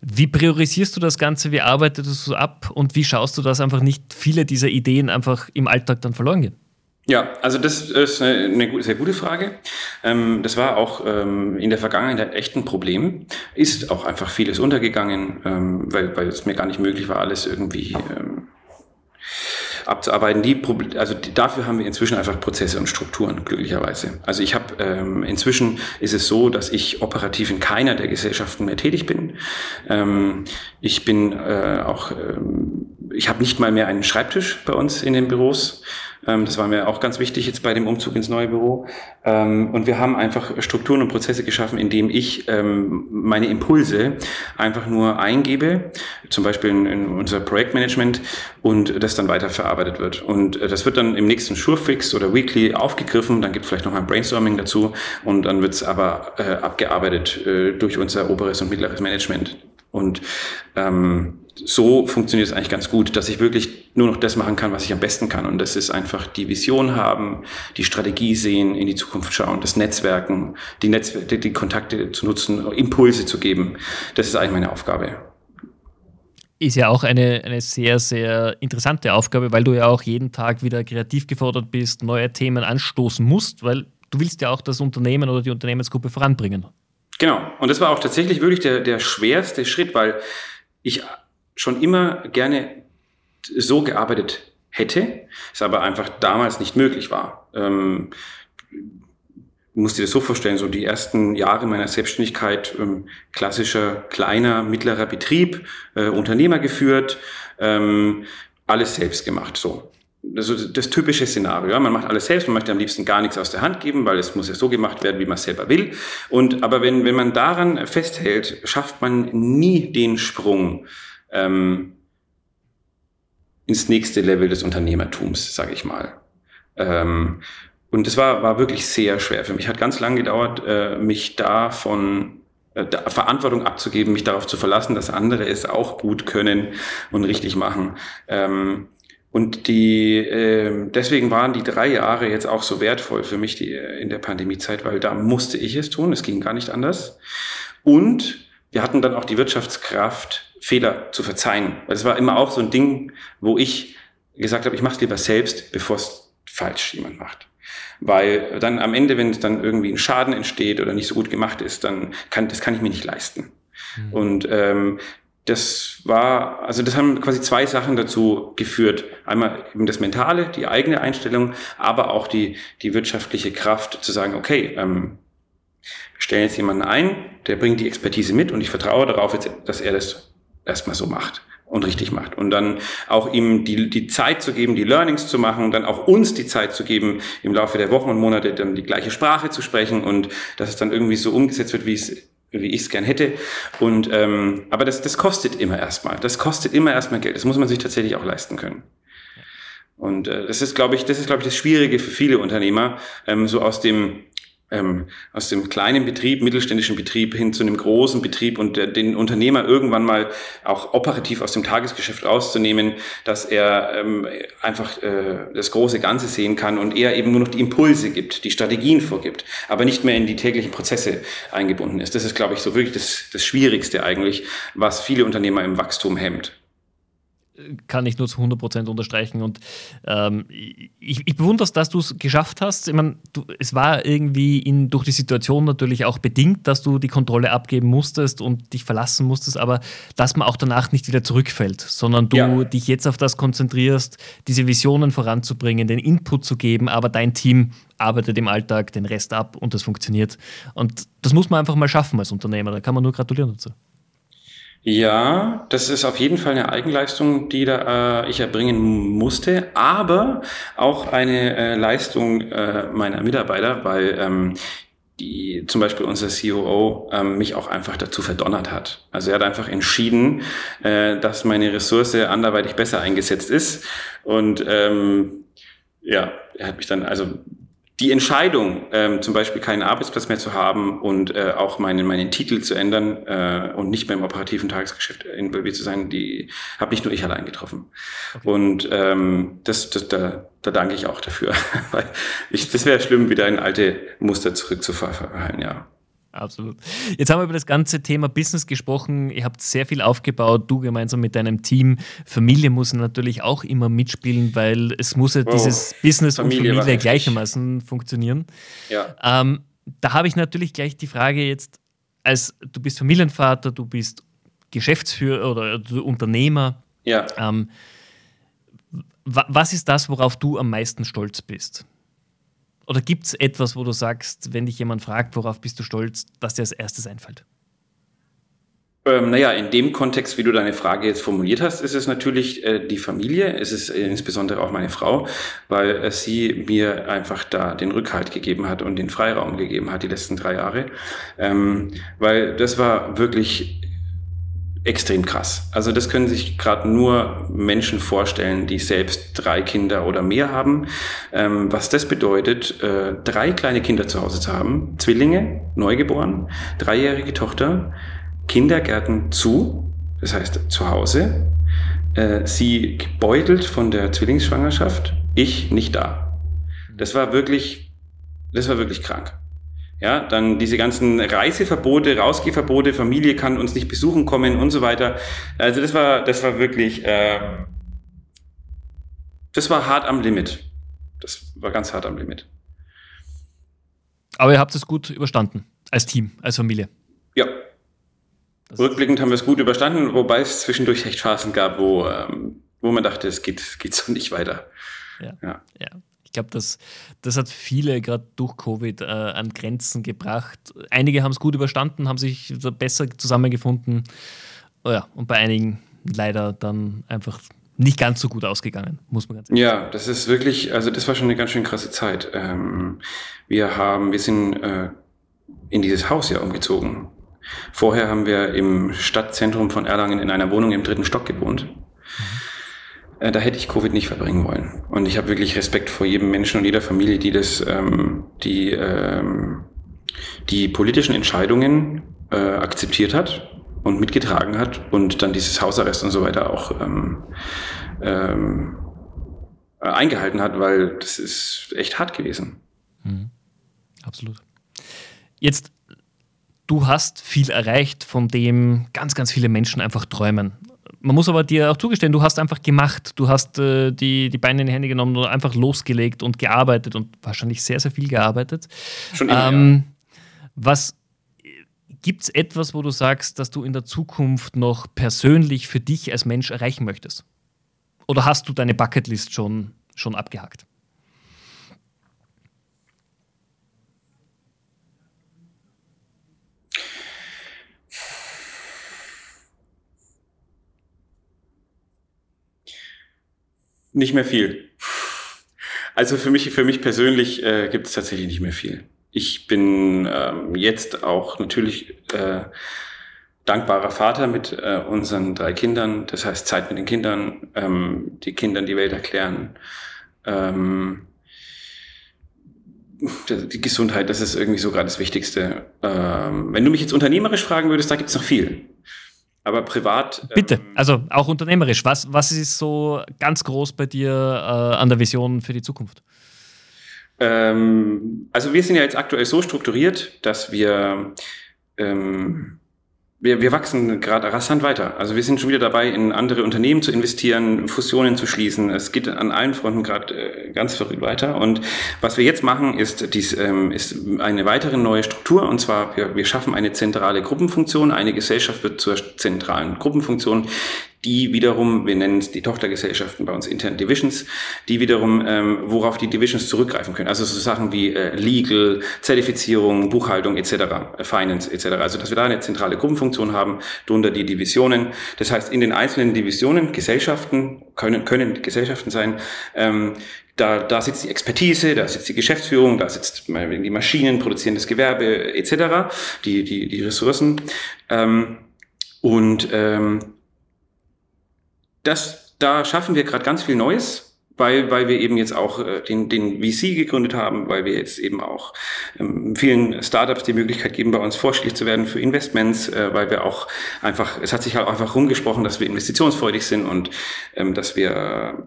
Wie priorisierst du das Ganze? Wie arbeitest du ab? Und wie schaust du, dass einfach nicht viele dieser Ideen einfach im Alltag dann verloren gehen? Ja, also das ist eine, sehr gute Frage. Ähm, das war auch ähm, in der Vergangenheit echt ein Problem. Ist auch einfach vieles untergegangen, ähm, weil, weil es mir gar nicht möglich war, alles irgendwie abzuarbeiten. Die, also die, dafür haben wir inzwischen einfach Prozesse und Strukturen, glücklicherweise. Also ich habe inzwischen ist es so, dass ich operativ in keiner der Gesellschaften mehr tätig bin. Ich bin äh, auch, ich habe nicht mal mehr einen Schreibtisch bei uns in den Büros. Ähm, das war mir auch ganz wichtig jetzt bei dem Umzug ins neue Büro. Ähm, und wir haben einfach Strukturen und Prozesse geschaffen, indem ich ähm, meine Impulse einfach nur eingebe, zum Beispiel in, unser Projektmanagement und das dann weiter verarbeitet wird. Und äh, das wird dann im nächsten Surefix oder Weekly aufgegriffen, dann gibt vielleicht noch ein Brainstorming dazu und dann wird es aber äh, abgearbeitet äh, durch unser oberes und mittleres Management. Und ähm, so funktioniert es eigentlich ganz gut, dass ich wirklich nur noch das machen kann, was ich am besten kann. Und das ist einfach die Vision haben, die Strategie sehen, in die Zukunft schauen, das Netzwerken, die, Netzwerke, die Kontakte zu nutzen, Impulse zu geben. Das ist eigentlich meine Aufgabe. Ist ja auch eine, eine sehr, sehr interessante Aufgabe, weil du ja auch jeden Tag wieder kreativ gefordert bist, neue Themen anstoßen musst, weil du willst ja auch das Unternehmen oder die Unternehmensgruppe voranbringen. Genau. Und das war auch tatsächlich wirklich der, der schwerste Schritt, weil ich schon immer gerne so gearbeitet hätte, es aber einfach damals nicht möglich war. Ähm, du musst dir das so vorstellen, so die ersten Jahre meiner Selbstständigkeit, ähm, klassischer kleiner, mittlerer Betrieb, äh, Unternehmer geführt, ähm, alles selbst gemacht, so. Das, ist das typische Szenario. Ja? Man macht alles selbst, man möchte am liebsten gar nichts aus der Hand geben, weil es muss ja so gemacht werden, wie man es selber will. Und, aber wenn, wenn man daran festhält, schafft man nie den Sprung ähm, ins nächste Level des Unternehmertums, sage ich mal. Ähm, und das war, war wirklich sehr schwer für mich. Hat ganz lange gedauert, äh, mich davon äh, Verantwortung abzugeben, mich darauf zu verlassen, dass andere es auch gut können und richtig machen. Ähm, und die, äh, deswegen waren die drei Jahre jetzt auch so wertvoll für mich die, äh, in der Pandemiezeit, weil da musste ich es tun, es ging gar nicht anders. Und wir hatten dann auch die Wirtschaftskraft, Fehler zu verzeihen. Weil das war immer auch so ein Ding, wo ich gesagt habe, ich mache es lieber selbst, bevor es falsch jemand macht. Weil dann am Ende, wenn es dann irgendwie ein Schaden entsteht oder nicht so gut gemacht ist, dann kann das kann ich mir nicht leisten. Mhm. Und ähm, das war, also das haben quasi zwei Sachen dazu geführt. Einmal eben das Mentale, die eigene Einstellung, aber auch die, die wirtschaftliche Kraft zu sagen, okay, ähm, wir stellen jetzt jemanden ein, der bringt die Expertise mit und ich vertraue darauf, dass er das erstmal so macht. und richtig macht. Und dann auch ihm die, die Zeit zu geben, die Learnings zu machen und dann auch uns die Zeit zu geben, im Laufe der Wochen und Monate dann die gleiche Sprache zu sprechen und dass es dann irgendwie so umgesetzt wird, wie es wie ich es gern hätte. Und ähm, aber das, das kostet immer erstmal. Das kostet immer erstmal Geld. Das muss man sich tatsächlich auch leisten können. Und äh, das ist, glaube ich, das ist, glaube ich, das Schwierige für viele Unternehmer, ähm, so aus dem ähm, aus dem kleinen Betrieb, mittelständischen Betrieb hin zu einem großen Betrieb und der, den Unternehmer irgendwann mal auch operativ aus dem Tagesgeschäft rauszunehmen, dass er ähm, einfach äh, das große Ganze sehen kann und er eben nur noch die Impulse gibt, die Strategien vorgibt, aber nicht mehr in die täglichen Prozesse eingebunden ist. Das ist, glaube ich, so wirklich das, das Schwierigste eigentlich, was viele Unternehmer im Wachstum hemmt kann ich nur zu 100% unterstreichen. Und ähm, ich, ich bewundere es, dass du es geschafft hast. Ich meine, du, es war irgendwie in, durch die Situation natürlich auch bedingt, dass du die Kontrolle abgeben musstest und dich verlassen musstest, aber dass man auch danach nicht wieder zurückfällt, sondern du ja. dich jetzt auf das konzentrierst, diese Visionen voranzubringen, den Input zu geben, aber dein Team arbeitet im Alltag den Rest ab und das funktioniert. Und das muss man einfach mal schaffen als Unternehmer. Da kann man nur gratulieren dazu. Ja, das ist auf jeden Fall eine Eigenleistung, die da äh, ich erbringen musste, aber auch eine äh, Leistung äh, meiner Mitarbeiter, weil ähm, die zum Beispiel unser COO ähm, mich auch einfach dazu verdonnert hat. Also er hat einfach entschieden, äh, dass meine Ressource anderweitig besser eingesetzt ist und ähm, ja, er hat mich dann also die Entscheidung, ähm, zum Beispiel keinen Arbeitsplatz mehr zu haben und äh, auch meinen, meinen Titel zu ändern äh, und nicht mehr im operativen Tagesgeschäft involviert zu sein, die habe nicht nur ich allein getroffen. Okay. Und ähm, das, das, da, da danke ich auch dafür. Weil ich, das wäre schlimm, wieder in alte Muster zurückzufallen, ja. Absolut. Jetzt haben wir über das ganze Thema Business gesprochen. Ihr habt sehr viel aufgebaut, du gemeinsam mit deinem Team. Familie muss natürlich auch immer mitspielen, weil es muss ja wow. dieses Business Familie und Familie gleichermaßen funktionieren. Ja. Ähm, da habe ich natürlich gleich die Frage jetzt, als du bist Familienvater, du bist Geschäftsführer oder Unternehmer. Ja. Ähm, was ist das, worauf du am meisten stolz bist? Oder gibt es etwas, wo du sagst, wenn dich jemand fragt, worauf bist du stolz, dass dir als erstes einfällt? Ähm, naja, in dem Kontext, wie du deine Frage jetzt formuliert hast, ist es natürlich äh, die Familie, es ist äh, insbesondere auch meine Frau, weil äh, sie mir einfach da den Rückhalt gegeben hat und den Freiraum gegeben hat die letzten drei Jahre. Ähm, weil das war wirklich extrem krass. Also das können sich gerade nur Menschen vorstellen, die selbst drei Kinder oder mehr haben. Ähm, was das bedeutet, äh, drei kleine Kinder zu Hause zu haben, Zwillinge, neugeboren, dreijährige Tochter, Kindergärten zu, das heißt zu Hause, äh, sie gebeutelt von der Zwillingsschwangerschaft, ich nicht da. Das war wirklich, das war wirklich krank. Ja, dann diese ganzen Reiseverbote, Rausgehverbote, Familie kann uns nicht besuchen kommen und so weiter. Also das war, das war wirklich, äh, das war hart am Limit. Das war ganz hart am Limit. Aber ihr habt es gut überstanden, als Team, als Familie. Ja. Das Rückblickend haben wir es gut überstanden, wobei es zwischendurch echt Phasen gab, wo, ähm, wo man dachte, es geht, geht so nicht weiter. Ja. ja. ja. Ich glaube, das, das hat viele gerade durch Covid äh, an Grenzen gebracht. Einige haben es gut überstanden, haben sich besser zusammengefunden. Oh ja, und bei einigen leider dann einfach nicht ganz so gut ausgegangen, muss man ganz ehrlich sagen. Ja, das ist wirklich, also das war schon eine ganz schön krasse Zeit. Ähm, wir haben, wir sind äh, in dieses Haus ja umgezogen. Vorher haben wir im Stadtzentrum von Erlangen in einer Wohnung im dritten Stock gewohnt. Mhm. Äh, da hätte ich Covid nicht verbringen wollen. Und ich habe wirklich Respekt vor jedem Menschen und jeder Familie, die das, ähm, die, ähm, die politischen Entscheidungen äh, akzeptiert hat und mitgetragen hat und dann dieses Hausarrest und so weiter auch ähm, ähm, äh, eingehalten hat, weil das ist echt hart gewesen. Mhm. Absolut. Jetzt, du hast viel erreicht, von dem ganz, ganz viele Menschen einfach träumen man muss aber dir auch zugestehen, du hast einfach gemacht. Du hast äh, die, die Beine in die Hände genommen und einfach losgelegt und gearbeitet und wahrscheinlich sehr, sehr viel gearbeitet. Schon immer, ähm, ja. Was gibt es etwas, wo du sagst, dass du in der Zukunft noch persönlich für dich als Mensch erreichen möchtest? Oder hast du deine Bucketlist schon, schon abgehakt? Nicht mehr viel. Also für mich, für mich persönlich äh, gibt es tatsächlich nicht mehr viel. Ich bin ähm, jetzt auch natürlich äh, dankbarer Vater mit äh, unseren drei Kindern. Das heißt Zeit mit den Kindern, ähm, die Kindern die Welt erklären. Ähm, die Gesundheit, das ist irgendwie so gerade das Wichtigste. Ähm, wenn du mich jetzt unternehmerisch fragen würdest, da gibt es noch viel. Aber privat. Bitte, ähm, also auch unternehmerisch. Was, was ist so ganz groß bei dir äh, an der Vision für die Zukunft? Ähm, also wir sind ja jetzt aktuell so strukturiert, dass wir ähm, wir, wir wachsen gerade rasant weiter. Also wir sind schon wieder dabei, in andere Unternehmen zu investieren, Fusionen zu schließen. Es geht an allen Fronten gerade äh, ganz verrückt weiter. Und was wir jetzt machen, ist, dies, ähm, ist eine weitere neue Struktur. Und zwar, wir, wir schaffen eine zentrale Gruppenfunktion. Eine Gesellschaft wird zur zentralen Gruppenfunktion, die wiederum, wir nennen es die Tochtergesellschaften bei uns intern Divisions, die wiederum, ähm, worauf die Divisions zurückgreifen können. Also so Sachen wie äh, Legal, Zertifizierung, Buchhaltung etc., äh, Finance etc. Also dass wir da eine zentrale Gruppenfunktion haben, darunter die Divisionen. Das heißt, in den einzelnen Divisionen, Gesellschaften, können, können Gesellschaften sein, ähm, da, da sitzt die Expertise, da sitzt die Geschäftsführung, da sitzt die Maschinen, produzierendes Gewerbe etc., die, die, die Ressourcen. Ähm, und ähm, das, da schaffen wir gerade ganz viel Neues, weil, weil wir eben jetzt auch äh, den, den VC gegründet haben, weil wir jetzt eben auch ähm, vielen Startups die Möglichkeit geben, bei uns vorstellig zu werden für Investments, äh, weil wir auch einfach, es hat sich halt einfach rumgesprochen, dass wir investitionsfreudig sind und ähm, dass wir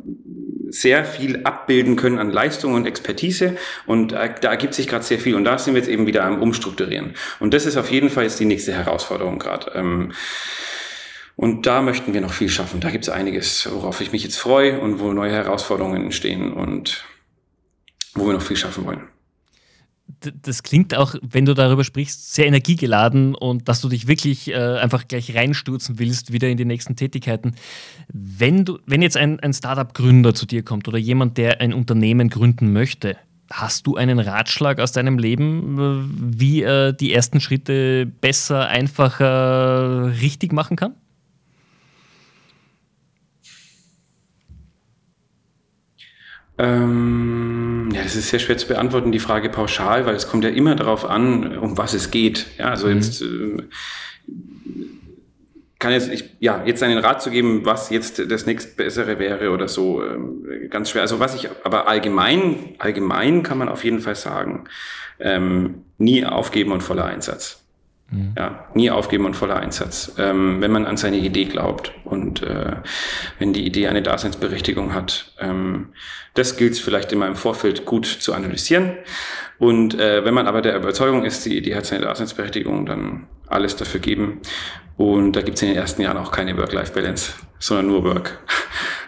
sehr viel abbilden können an Leistung und Expertise und äh, da ergibt sich gerade sehr viel und da sind wir jetzt eben wieder am Umstrukturieren. Und das ist auf jeden Fall jetzt die nächste Herausforderung gerade. Ähm, und da möchten wir noch viel schaffen. Da gibt es einiges, worauf ich mich jetzt freue und wo neue Herausforderungen entstehen und wo wir noch viel schaffen wollen. Das klingt auch, wenn du darüber sprichst, sehr energiegeladen und dass du dich wirklich äh, einfach gleich reinstürzen willst, wieder in die nächsten Tätigkeiten. Wenn, du, wenn jetzt ein, ein Startup-Gründer zu dir kommt oder jemand, der ein Unternehmen gründen möchte, Hast du einen Ratschlag aus deinem Leben, äh, wie er die ersten Schritte besser, einfacher, richtig machen kann? Ähm, ja, das ist sehr schwer zu beantworten, die Frage pauschal, weil es kommt ja immer darauf an, um was es geht. Ja, also mhm. jetzt äh, kann jetzt, ich, ja, jetzt einen Rat zu geben, was jetzt das nächstbessere wäre oder so, ähm, ganz schwer. Also was ich, aber allgemein, allgemein kann man auf jeden Fall sagen, ähm, nie aufgeben und voller Einsatz. Mhm. Ja, nie aufgeben und voller Einsatz. Ähm, wenn man an seine Idee glaubt und äh, wenn die Idee eine Daseinsberechtigung hat. Ähm, das gilt es vielleicht immer im Vorfeld gut zu analysieren. Und äh, wenn man aber der Überzeugung ist, die Idee hat seine Daseinsberechtigung, dann alles dafür geben. Und da gibt es in den ersten Jahren auch keine Work-Life-Balance, sondern nur Work.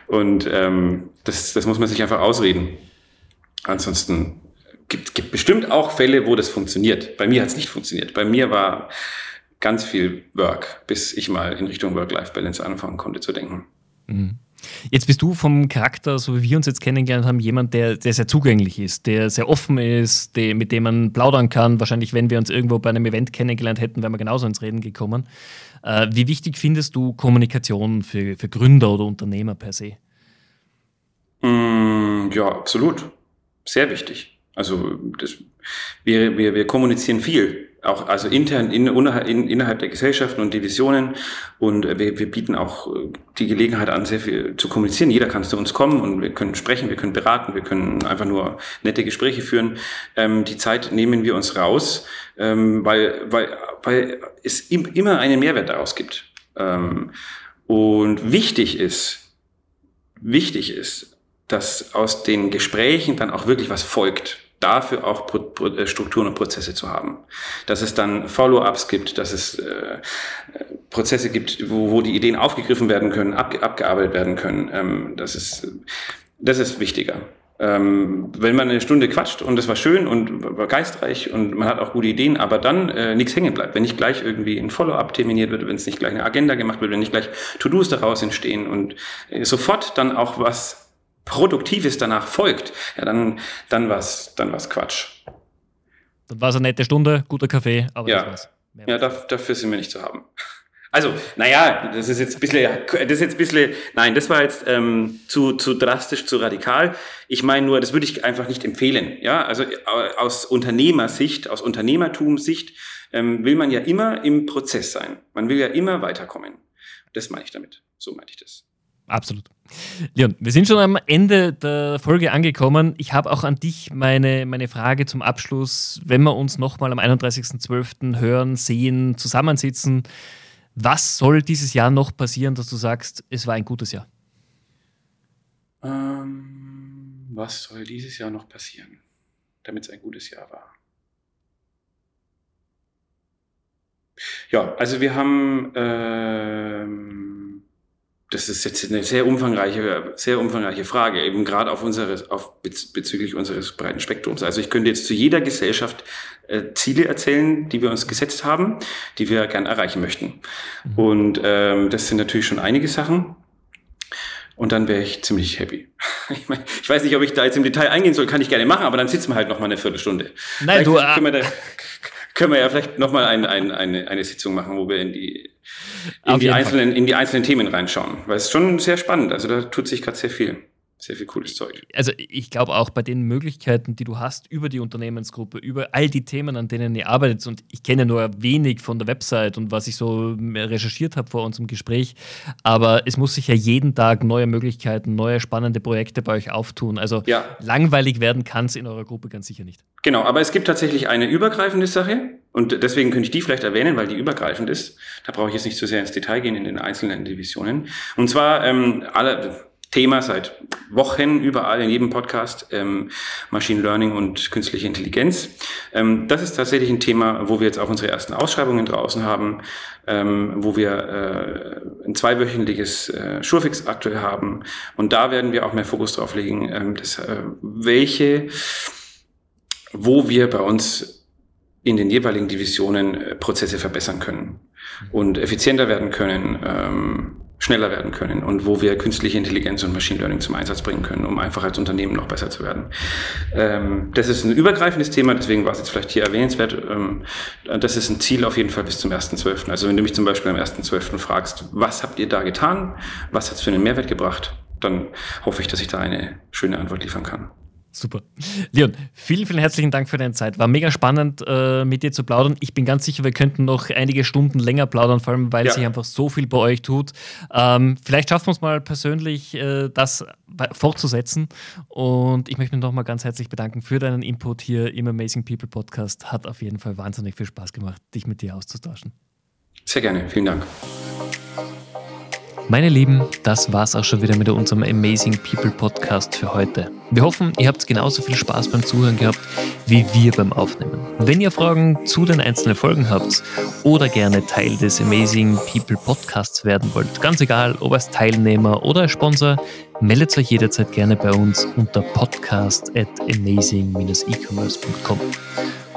Und ähm, das, das muss man sich einfach ausreden. Ansonsten gibt, gibt bestimmt auch Fälle, wo das funktioniert. Bei mir hat es nicht funktioniert. Bei mir war ganz viel Work, bis ich mal in Richtung Work-Life-Balance anfangen konnte zu denken. Mhm. Jetzt bist du vom Charakter, so wie wir uns jetzt kennengelernt haben, jemand, der, der sehr zugänglich ist, der sehr offen ist, der, mit dem man plaudern kann. Wahrscheinlich, wenn wir uns irgendwo bei einem Event kennengelernt hätten, wären wir genauso ins Reden gekommen. Äh, wie wichtig findest du Kommunikation für, für Gründer oder Unternehmer per se? Mm, ja, absolut. Sehr wichtig. Also das, wir, wir, wir kommunizieren viel, auch also intern in, in, innerhalb der Gesellschaften und Divisionen und wir, wir bieten auch äh, die Gelegenheit an, sehr viel zu kommunizieren. Jeder kann zu uns kommen und wir können sprechen, wir können beraten, wir können einfach nur nette Gespräche führen. Ähm, die Zeit nehmen wir uns raus, ähm, weil, weil, weil es im, immer einen Mehrwert daraus gibt. Ähm, und wichtig ist, wichtig ist, dass aus den Gesprächen dann auch wirklich was folgt dafür auch äh, Strukturen und Prozesse zu haben. Dass es dann Follow-ups gibt, dass es äh, Prozesse gibt, wo, wo die Ideen aufgegriffen werden können, ab, abgearbeitet werden können. Ähm, das, ist, das ist wichtiger. Ähm, wenn man eine Stunde quatscht und das war schön und war geistreich und man hat auch gute Ideen, aber dann äh, nichts hängen bleibt, wenn nicht gleich irgendwie ein Follow-up terminiert wird, wenn es nicht gleich eine Agenda gemacht wird, wenn nicht gleich To-Dos daraus entstehen und äh, sofort dann auch was Produktives danach folgt, ja, dann, dann was, dann was Quatsch. Dann war es eine nette Stunde, guter Kaffee, aber ja. das war's. ja, dafür sind wir nicht zu haben. Also, naja, das ist jetzt ein bisschen, das ist jetzt ein bisschen, nein, das war jetzt ähm, zu, zu drastisch, zu radikal. Ich meine nur, das würde ich einfach nicht empfehlen. Ja, also äh, aus Unternehmersicht, aus Unternehmertumssicht ähm, will man ja immer im Prozess sein. Man will ja immer weiterkommen. Das meine ich damit. So meine ich das. Absolut. Leon, wir sind schon am Ende der Folge angekommen. Ich habe auch an dich meine, meine Frage zum Abschluss. Wenn wir uns nochmal am 31.12. hören, sehen, zusammensitzen, was soll dieses Jahr noch passieren, dass du sagst, es war ein gutes Jahr? Ähm, was soll dieses Jahr noch passieren, damit es ein gutes Jahr war? Ja, also wir haben, ähm, das ist jetzt eine sehr umfangreiche, sehr umfangreiche Frage, eben gerade auf unsere, auf bezüglich unseres breiten Spektrums. Also ich könnte jetzt zu jeder Gesellschaft äh, Ziele erzählen, die wir uns gesetzt haben, die wir gern erreichen möchten. Mhm. Und ähm, das sind natürlich schon einige Sachen. Und dann wäre ich ziemlich happy. Ich, mein, ich, weiß nicht, ob ich da jetzt im Detail eingehen soll, kann ich gerne machen, aber dann sitzen wir halt noch mal eine Viertelstunde. Nein, du, können, wir da, können wir ja vielleicht noch mal ein, ein, eine, eine Sitzung machen, wo wir in die, in die, einzelnen, in die einzelnen Themen reinschauen. Weil es ist schon sehr spannend. Also da tut sich gerade sehr viel sehr viel cooles Zeug. Also ich glaube auch bei den Möglichkeiten, die du hast über die Unternehmensgruppe, über all die Themen, an denen ihr arbeitet, und ich kenne nur wenig von der Website und was ich so recherchiert habe vor unserem Gespräch, aber es muss sich ja jeden Tag neue Möglichkeiten, neue spannende Projekte bei euch auftun. Also ja. langweilig werden kann es in eurer Gruppe ganz sicher nicht. Genau, aber es gibt tatsächlich eine übergreifende Sache und deswegen könnte ich die vielleicht erwähnen, weil die übergreifend ist. Da brauche ich jetzt nicht zu sehr ins Detail gehen in den einzelnen Divisionen. Und zwar ähm, alle Thema seit Wochen überall in jedem Podcast, ähm, Machine Learning und künstliche Intelligenz. Ähm, das ist tatsächlich ein Thema, wo wir jetzt auch unsere ersten Ausschreibungen draußen haben, ähm, wo wir äh, ein zweiwöchentliches äh, Schurfix aktuell haben. Und da werden wir auch mehr Fokus drauf legen, ähm, das, äh, welche, wo wir bei uns in den jeweiligen Divisionen äh, Prozesse verbessern können und effizienter werden können, ähm, schneller werden können und wo wir künstliche Intelligenz und Machine Learning zum Einsatz bringen können, um einfach als Unternehmen noch besser zu werden. Ähm, das ist ein übergreifendes Thema, deswegen war es jetzt vielleicht hier erwähnenswert. Ähm, das ist ein Ziel auf jeden Fall bis zum 1.12. Also wenn du mich zum Beispiel am 1.12. fragst, was habt ihr da getan, was hat es für einen Mehrwert gebracht, dann hoffe ich, dass ich da eine schöne Antwort liefern kann. Super. Leon, vielen, vielen herzlichen Dank für deine Zeit. War mega spannend, äh, mit dir zu plaudern. Ich bin ganz sicher, wir könnten noch einige Stunden länger plaudern, vor allem, weil ja. sich einfach so viel bei euch tut. Ähm, vielleicht schaffen wir es mal persönlich, äh, das fortzusetzen. Und ich möchte mich nochmal ganz herzlich bedanken für deinen Input hier im Amazing People Podcast. Hat auf jeden Fall wahnsinnig viel Spaß gemacht, dich mit dir auszutauschen. Sehr gerne. Vielen Dank. Meine Lieben, das war's auch schon wieder mit unserem Amazing People Podcast für heute. Wir hoffen, ihr habt genauso viel Spaß beim Zuhören gehabt wie wir beim Aufnehmen. Wenn ihr Fragen zu den einzelnen Folgen habt oder gerne Teil des Amazing People Podcasts werden wollt, ganz egal, ob als Teilnehmer oder als Sponsor, meldet euch jederzeit gerne bei uns unter podcast at amazing-ecommerce.com.